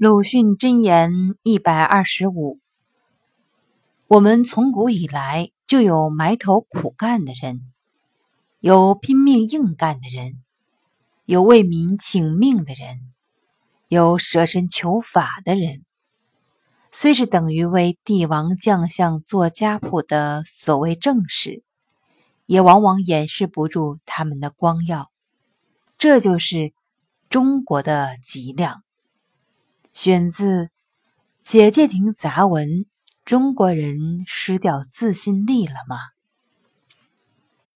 鲁迅箴言一百二十五：我们从古以来就有埋头苦干的人，有拼命硬干的人，有为民请命的人，有舍身求法的人。虽是等于为帝王将相做家谱的所谓正史，也往往掩饰不住他们的光耀。这就是中国的脊梁。选自《解戒亭杂文》：中国人失掉自信力了吗？